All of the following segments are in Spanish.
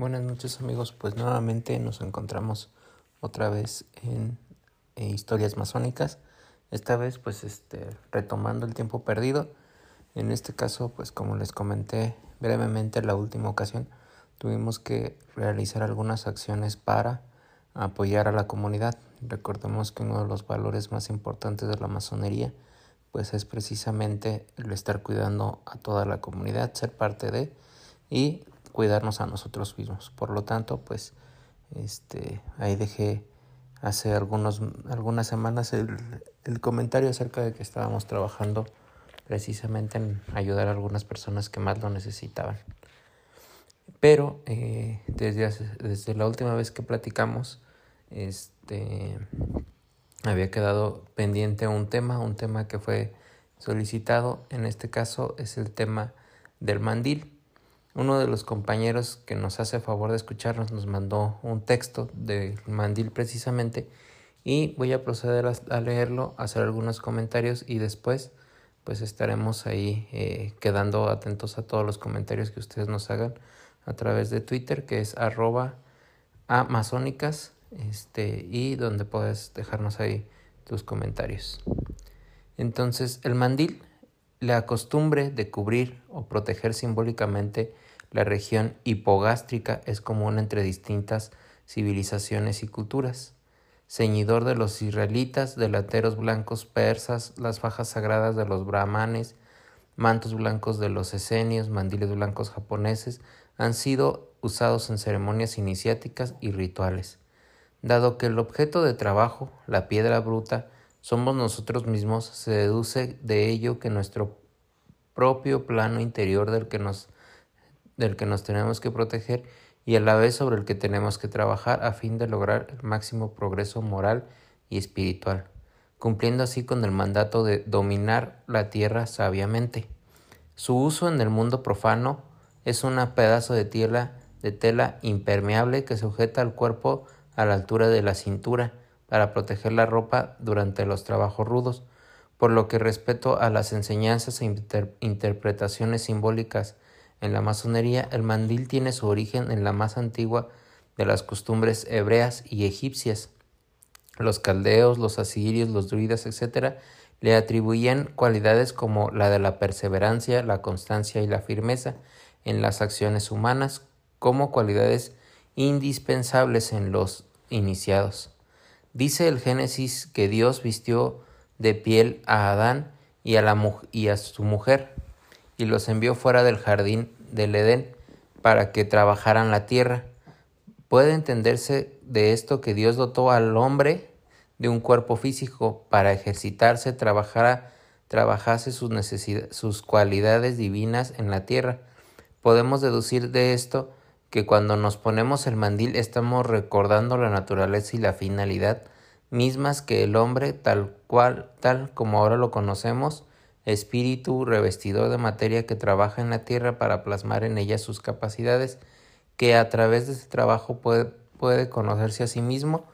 Buenas noches amigos, pues nuevamente nos encontramos otra vez en, historias masónicas, esta vez pues este retomando el tiempo perdido, en este caso pues como les comenté brevemente la última ocasión, tuvimos que realizar algunas acciones para apoyar a la comunidad, recordemos que uno de los valores más importantes de la masonería pues es precisamente el estar cuidando a toda la comunidad, ser parte de y cuidarnos a nosotros mismos. Por lo tanto, pues este, ahí dejé hace algunos, algunas semanas el, el, comentario acerca de que estábamos trabajando precisamente en ayudar a algunas personas que más lo necesitaban. Pero eh, desde, desde la última vez que platicamos, este, había quedado pendiente un tema, un tema que fue solicitado, en este caso es el tema del mandil. Uno de los compañeros que nos hace favor de escucharnos nos mandó un texto del mandil precisamente y voy a proceder a, leerlo, hacer algunos comentarios y después pues estaremos ahí eh, quedando atentos a todos los comentarios que ustedes nos hagan a través de Twitter que es arroba amazónicas este, y donde puedes dejarnos ahí tus comentarios. Entonces el mandil la costumbre de cubrir o proteger simbólicamente la región hipogástrica es común entre distintas civilizaciones y culturas. Ceñidor de los israelitas, delanteros blancos persas, las fajas sagradas de los brahmanes, mantos blancos de los esenios, mandiles blancos japoneses, han sido usados en ceremonias iniciáticas y rituales. Dado que el objeto de trabajo, la piedra bruta, somos nosotros mismos, se deduce de ello que nuestro propio plano interior del que nos, del que nos tenemos que proteger y a la vez sobre el que tenemos que trabajar a fin de lograr el máximo progreso moral y espiritual, cumpliendo así con el mandato de dominar la tierra sabiamente. Su uso en el mundo profano es un pedazo de tela, de tela impermeable que sujeta al cuerpo a la altura de la cintura, para proteger la ropa durante los trabajos rudos, por lo que respecto a las enseñanzas e interpretaciones simbólicas en la masonería, el mandil tiene su origen en la más antigua de las costumbres hebreas y egipcias. Los caldeos, los asirios, los druidas, etc., le atribuían cualidades como la de la perseverancia, la constancia y la firmeza en las acciones humanas como cualidades indispensables en los iniciados. Dice el Génesis que Dios vistió de piel a Adán y a, la, y a su mujer y los envió fuera del jardín del Edén para que trabajaran la tierra. Puede entenderse de esto que Dios dotó al hombre de un cuerpo físico para ejercitarse, trabajara, trabajase sus, sus cualidades divinas en la tierra. Podemos deducir de esto que cuando nos ponemos el mandil estamos recordando la naturaleza y la finalidad mismas que el hombre tal cual, tal como ahora lo conocemos, espíritu revestidor de materia que trabaja en la tierra para plasmar en ella sus capacidades, que a través de ese trabajo puede, puede conocerse a sí mismo,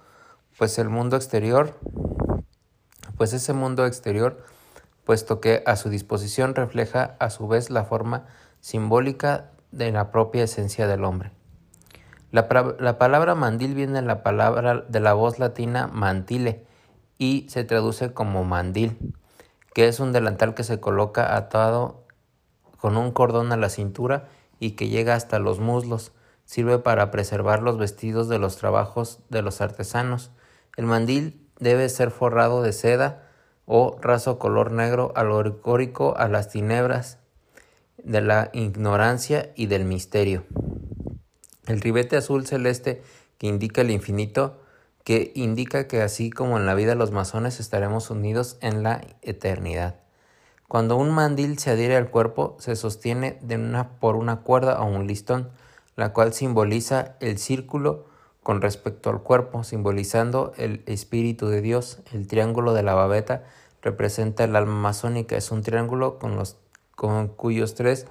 pues el mundo exterior, pues ese mundo exterior, puesto que a su disposición refleja a su vez la forma simbólica de la propia esencia del hombre. La, palabra mandil viene de la palabra de la voz latina mantile y se traduce como mandil, que es un delantal que se coloca atado con un cordón a la cintura y que llega hasta los muslos. Sirve para preservar los vestidos de los trabajos de los artesanos. El mandil debe ser forrado de seda o raso color negro algórico a las tinebras de la ignorancia y del misterio. El ribete azul celeste que indica el infinito, que indica que así como en la vida los masones estaremos unidos en la eternidad. Cuando un mandil se adhiere al cuerpo, se sostiene por una cuerda o un listón, la cual simboliza el círculo con respecto al cuerpo, simbolizando el espíritu de Dios. El triángulo de la babeta representa el alma masónica, es un triángulo con los con cuyos tres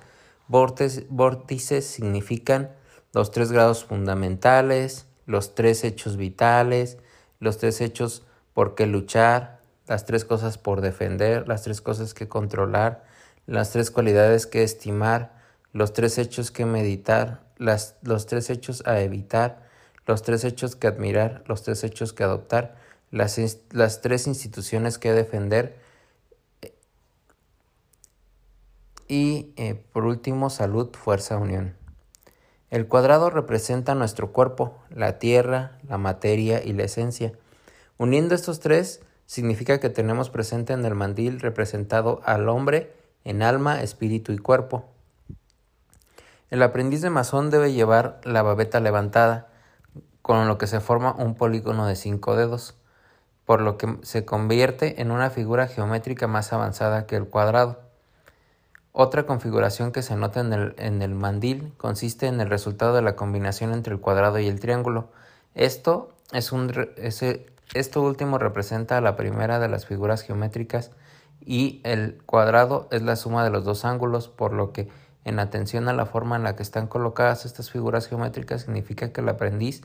vórtices significan los tres grados fundamentales, los tres hechos vitales, los tres hechos por qué luchar, las tres cosas por defender, las tres cosas que controlar, las tres cualidades que estimar, los tres hechos que meditar, las, los tres hechos a evitar, los tres hechos que admirar, los tres hechos que adoptar, las, las tres instituciones que defender y eh, por último salud, fuerza, unión. El cuadrado representa nuestro cuerpo, la tierra, la materia y la esencia. Uniendo estos tres, significa que tenemos presente en el mandil representado al hombre en alma, espíritu y cuerpo. El aprendiz de masón debe llevar la babeta levantada, con lo que se forma un polígono de cinco dedos, por lo que se convierte en una figura geométrica más avanzada que el cuadrado. Otra configuración que se nota en el, en el, mandil consiste en el resultado de la combinación entre el cuadrado y el triángulo. Esto, es un, esto último representa la primera de las figuras geométricas y el cuadrado es la suma de los dos ángulos, por lo que en atención a la forma en la que están colocadas estas figuras geométricas significa que el aprendiz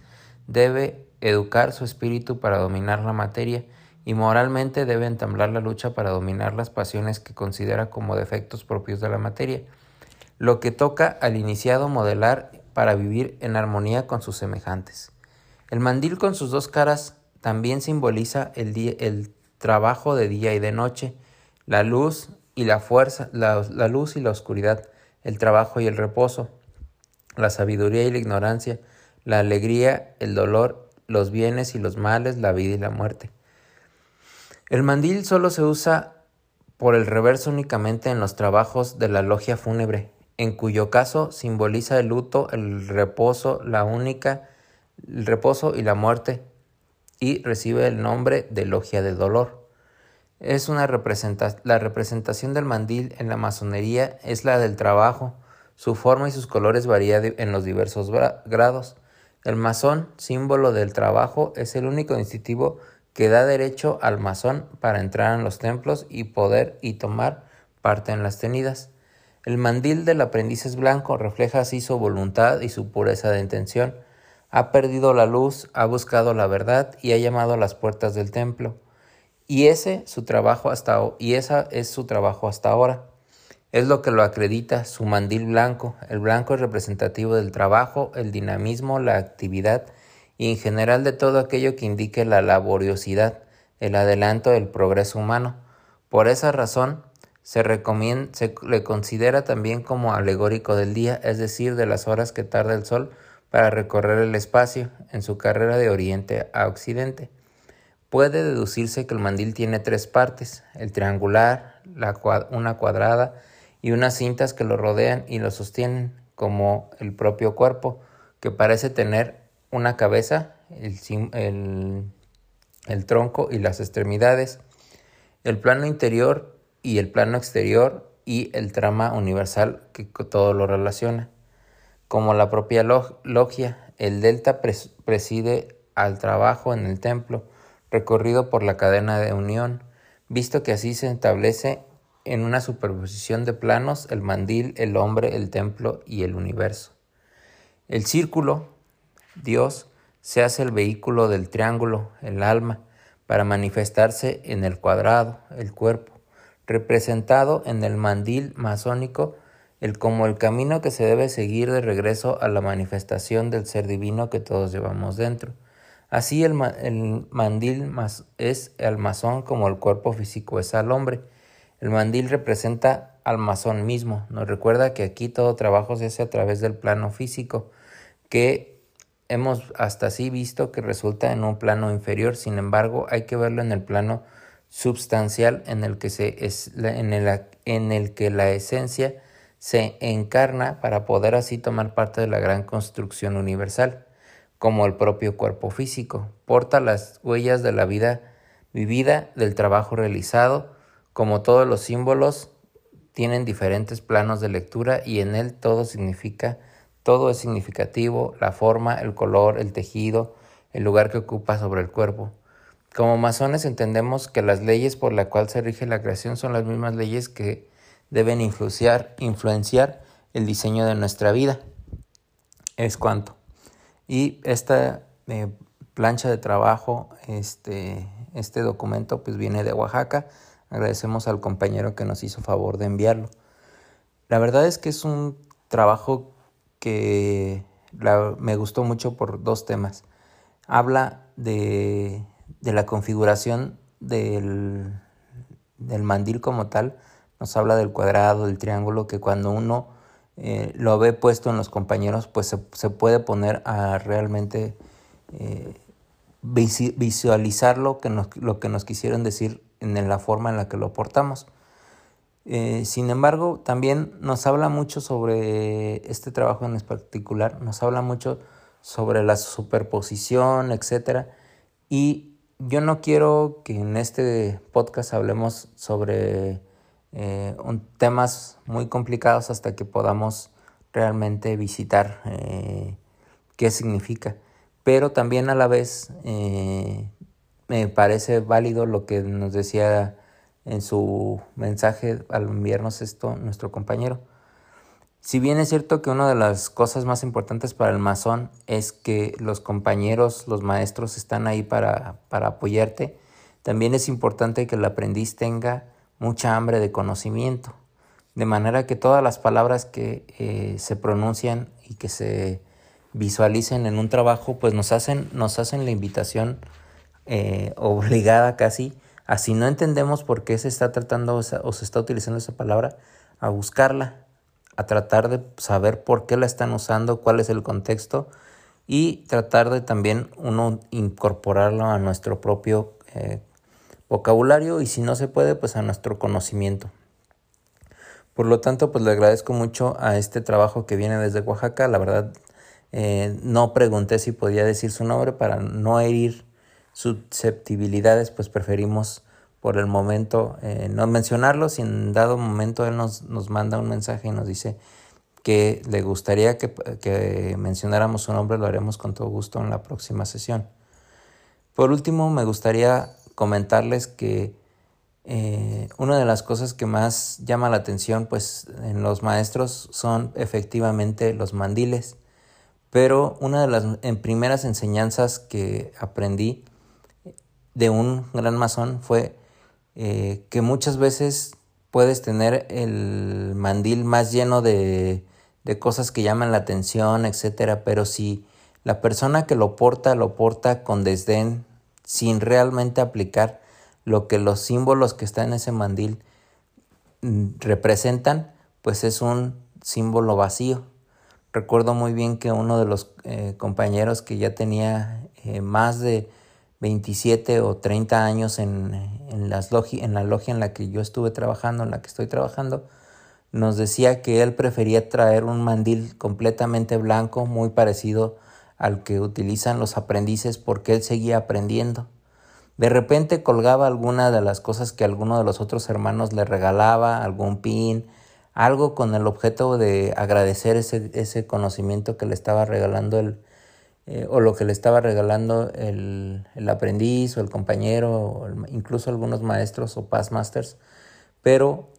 debe educar su espíritu para dominar la materia y moralmente debe entablar la lucha para dominar las pasiones que considera como defectos propios de la materia, lo que toca al iniciado modelar para vivir en armonía con sus semejantes. El mandil con sus dos caras también simboliza el, el trabajo de día y de noche, la luz y la fuerza, la, la luz y la oscuridad, el trabajo y el reposo, la sabiduría y la ignorancia, la alegría, el dolor, los bienes y los males, la vida y la muerte. El mandil solo se usa por el reverso únicamente en los trabajos de la logia fúnebre, en cuyo caso simboliza el luto, el reposo, la única, el reposo y la muerte, y recibe el nombre de logia de dolor. Es una la representación del mandil en la masonería es la del trabajo. Su forma y sus colores varían en los diversos grados. El masón, símbolo del trabajo, es el único distintivo que da derecho al masón para entrar en los templos y poder y tomar parte en las tenidas. El mandil del aprendiz es blanco, refleja así su voluntad y su pureza de intención. Ha perdido la luz, ha buscado la verdad y ha llamado a las puertas del templo. Y ese su trabajo hasta y esa es su trabajo hasta ahora. Es lo que lo acredita su mandil blanco. El blanco es representativo del trabajo, el dinamismo, la actividad y en general de todo aquello que indique la laboriosidad, el adelanto del progreso humano. Por esa razón, se, se le considera también como alegórico del día, es decir, de las horas que tarda el sol para recorrer el espacio en su carrera de oriente a occidente. Puede deducirse que el mandil tiene tres partes, el triangular, la una cuadrada y unas cintas que lo rodean y lo sostienen, como el propio cuerpo, que parece tener una cabeza, el, el, tronco y las extremidades, el plano interior y el plano exterior y el trama universal que todo lo relaciona. Como la propia logia, el delta preside al trabajo en el templo, recorrido por la cadena de unión, visto que así se establece en una superposición de planos el mandil, el hombre, el templo y el universo. El círculo, Dios se hace el vehículo del triángulo, el alma, para manifestarse en el cuadrado, el cuerpo, representado en el mandil masónico el como el camino que se debe seguir de regreso a la manifestación del ser divino que todos llevamos dentro. Así el, el mandil es al masón como el cuerpo físico es al hombre. El mandil representa al masón mismo. Nos recuerda que aquí todo trabajo se hace a través del plano físico, que hemos hasta así visto que resulta en un plano inferior, sin embargo hay que verlo en el plano substancial en el que, se es, en el, en el que la esencia se encarna para poder así tomar parte de la gran construcción universal, como el propio cuerpo físico, porta las huellas de la vida vivida, del trabajo realizado, como todos los símbolos tienen diferentes planos de lectura y en él todo significa todo es significativo, la forma, el color, el tejido, el lugar que ocupa sobre el cuerpo. Como masones entendemos que las leyes por las cuales se rige la creación son las mismas leyes que deben influenciar, influenciar el diseño de nuestra vida. Es cuanto. Y esta eh, plancha de trabajo, este, este documento, pues viene de Oaxaca. Agradecemos al compañero que nos hizo favor de enviarlo. La verdad es que es un trabajo que me gustó mucho por dos temas. Habla de, la configuración del, del, mandil como tal, nos habla del cuadrado, del triángulo, que cuando uno eh, lo ve puesto en los compañeros, pues se, puede poner a realmente eh, visualizar lo que, nos, lo que nos quisieron decir en la forma en la que lo portamos. Eh, sin embargo, también nos habla mucho sobre este trabajo en particular, nos habla mucho sobre la superposición, etc. Y yo no quiero que en este podcast hablemos sobre eh, temas muy complicados hasta que podamos realmente visitar eh, qué significa. Pero también a la vez me parece válido lo que nos decía en su mensaje al enviarnos esto nuestro compañero. Si bien es cierto que una de las cosas más importantes para el masón es que los compañeros, los maestros están ahí para, apoyarte, también es importante que el aprendiz tenga mucha hambre de conocimiento, de manera que todas las palabras que eh, se pronuncian y que se visualicen en un trabajo, pues nos hacen, nos hacen la invitación eh, obligada casi Así no entendemos por qué se está tratando o se está utilizando esa palabra, a buscarla, a tratar de saber por qué la están usando, cuál es el contexto y tratar de también uno incorporarlo a nuestro propio eh, vocabulario y si no se puede, pues a nuestro conocimiento. Por lo tanto, pues le agradezco mucho a este trabajo que viene desde Oaxaca. La verdad, eh, no pregunté si podía decir su nombre para no herir susceptibilidades, pues preferimos por el momento eh, no mencionarlo. Si en dado momento él nos, nos, manda un mensaje y nos dice que le gustaría que, que, mencionáramos su nombre, lo haremos con todo gusto en la próxima sesión. Por último, me gustaría comentarles que eh, una de las cosas que más llama la atención pues, en los maestros son efectivamente los mandiles. Pero una de las en primeras enseñanzas que aprendí de un gran masón fue eh, que muchas veces puedes tener el mandil más lleno de, de cosas que llaman la atención, etcétera, pero si la persona que lo porta lo porta con desdén, sin realmente aplicar lo que los símbolos que están en ese mandil mm, representan, pues es un símbolo vacío. Recuerdo muy bien que uno de los eh, compañeros que ya tenía eh, más de 27 o 30 años en, en, las en la logia en la que yo estuve trabajando, en la que estoy trabajando, nos decía que él prefería traer un mandil completamente blanco, muy parecido al que utilizan los aprendices, porque él seguía aprendiendo. De repente colgaba alguna de las cosas que alguno de los otros hermanos le regalaba, algún pin, algo con el objeto de agradecer ese, ese conocimiento que le estaba regalando el, eh, o lo que le estaba regalando el, aprendiz o el compañero, incluso algunos maestros o past masters, pero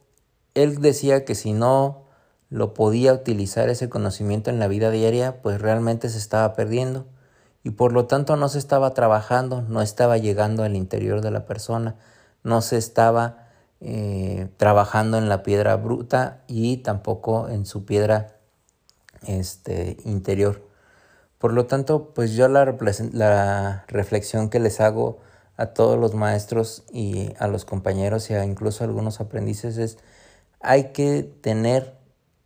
él decía que si no lo podía utilizar ese conocimiento en la vida diaria, pues realmente se estaba perdiendo y por lo tanto no se estaba trabajando, no estaba llegando al interior de la persona, no se estaba eh, trabajando en la piedra bruta y tampoco en su piedra este, interior. Por lo tanto, pues yo la, la reflexión que les hago a todos los maestros y a los compañeros y a incluso a algunos aprendices es hay que tener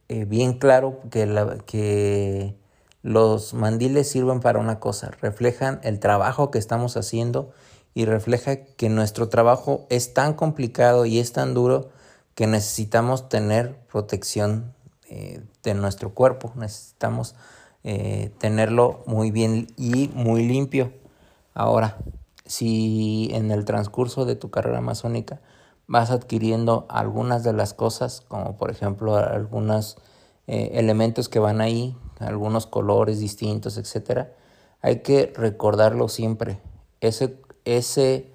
eh, bien claro que, la, que los mandiles sirven para una cosa, reflejan el trabajo que estamos haciendo y refleja que nuestro trabajo es tan complicado y es tan duro que necesitamos tener protección eh, de nuestro cuerpo, necesitamos eh, tenerlo muy bien y muy limpio. Ahora, si en el transcurso de tu carrera masónica vas adquiriendo algunas de las cosas, como por ejemplo algunos eh, elementos que van ahí, algunos colores distintos, etcétera, hay que recordarlo siempre. Ese, ese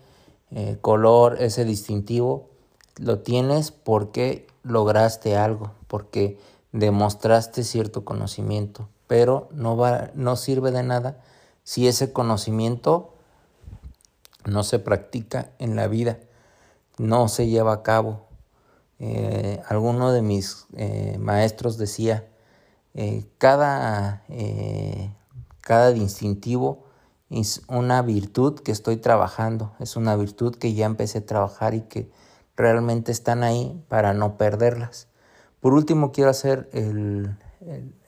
eh, color, ese distintivo, lo tienes porque lograste algo, porque demostraste cierto conocimiento pero no, va, no sirve de nada si ese conocimiento no se practica en la vida, no se lleva a cabo. Eh, alguno de mis eh, maestros decía, eh, cada, cada distintivo es una virtud que estoy trabajando, es una virtud que ya empecé a trabajar y que realmente están ahí para no perderlas. Por último, quiero hacer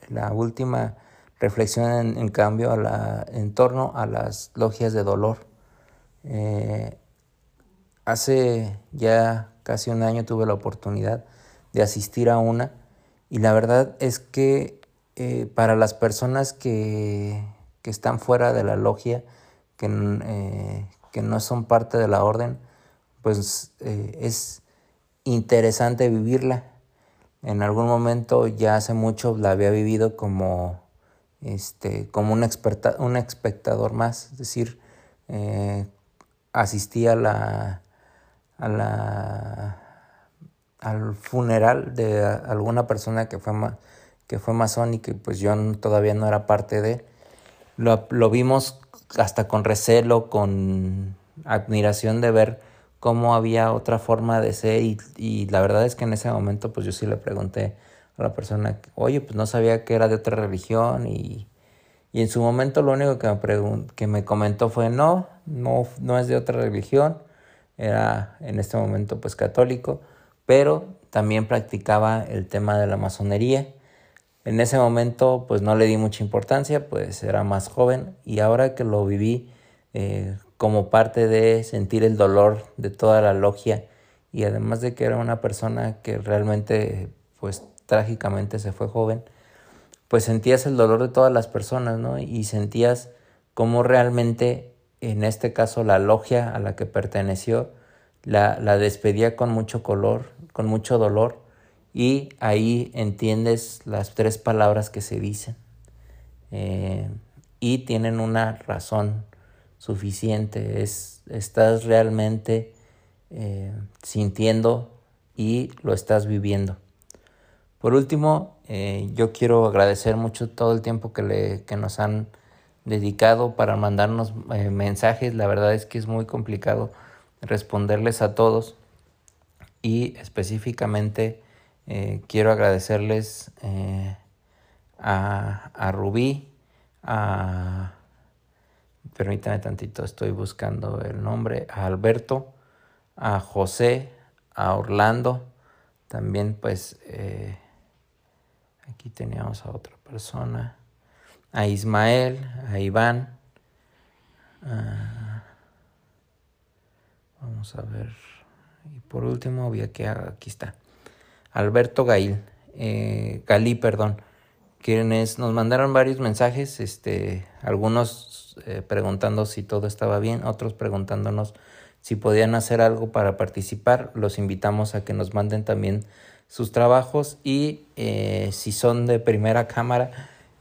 la última reflexión en, cambio a la, en torno a las logias de dolor. Eh, hace ya casi un año tuve la oportunidad de asistir a una y la verdad es que eh, para las personas que, que están fuera de la logia, que, eh, que no son parte de la orden, pues es interesante vivirla. En algún momento, ya hace mucho, la había vivido como, este, como un, un espectador más, es decir, eh, asistí a la, a la, al funeral de alguna persona que fue, que fue masón y que pues yo todavía no era parte de, lo, vimos hasta con recelo, con admiración de ver cómo había otra forma de ser y, la verdad es que en ese momento pues yo sí le pregunté a la persona, oye, pues no sabía que era de otra religión y, en su momento lo único que me, que me comentó fue no, no, no es de otra religión, era en este momento pues católico, pero también practicaba el tema de la masonería. En ese momento pues no le di mucha importancia, pues era más joven y ahora que lo viví eh, como parte de sentir el dolor de toda la logia. Y además de que era una persona que realmente pues trágicamente se fue joven, pues sentías el dolor de todas las personas, ¿no? Y sentías cómo realmente, en este caso, la logia a la que perteneció, la, la despedía con mucho color, con mucho dolor, y ahí entiendes las tres palabras que se dicen. Eh, y tienen una razón suficiente. Es, estás realmente eh, sintiendo y lo estás viviendo. Por último, eh, yo quiero agradecer mucho todo el tiempo que, le, que nos han dedicado para mandarnos mensajes. La verdad es que es muy complicado responderles a todos y específicamente eh, quiero agradecerles eh, a, Rubí, a... Permítame tantito, estoy buscando el nombre, a Alberto, a José, a Orlando, también pues eh, aquí teníamos a otra persona, a Ismael, a Iván, vamos a ver, y por último, voy a que aquí está, Alberto Gail, eh, Galí, perdón, quienes nos mandaron varios mensajes, este, algunos eh, preguntando si todo estaba bien, otros preguntándonos si podían hacer algo para participar. Los invitamos a que nos manden también sus trabajos y eh, si son de primera cámara,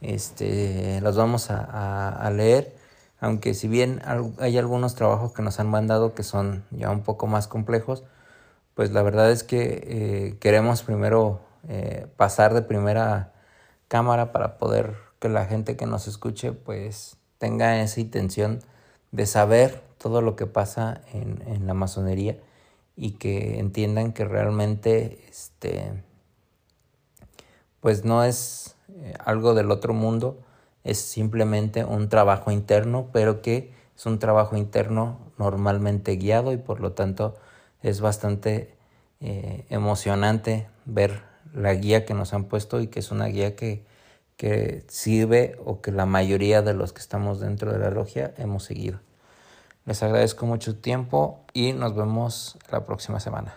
este, los vamos a, leer. Aunque si bien hay algunos trabajos que nos han mandado que son ya un poco más complejos, pues la verdad es que eh, queremos primero pasar de primera cámara para poder que la gente que nos escuche pues tenga esa intención de saber todo lo que pasa en, la masonería y que entiendan que realmente este pues no es eh, algo del otro mundo, es simplemente un trabajo interno, pero que es un trabajo interno normalmente guiado y por lo tanto es bastante eh, emocionante ver la guía que nos han puesto y que es una guía que, que sirve o que la mayoría de los que estamos dentro de la logia hemos seguido. Les agradezco mucho tiempo y nos vemos la próxima semana.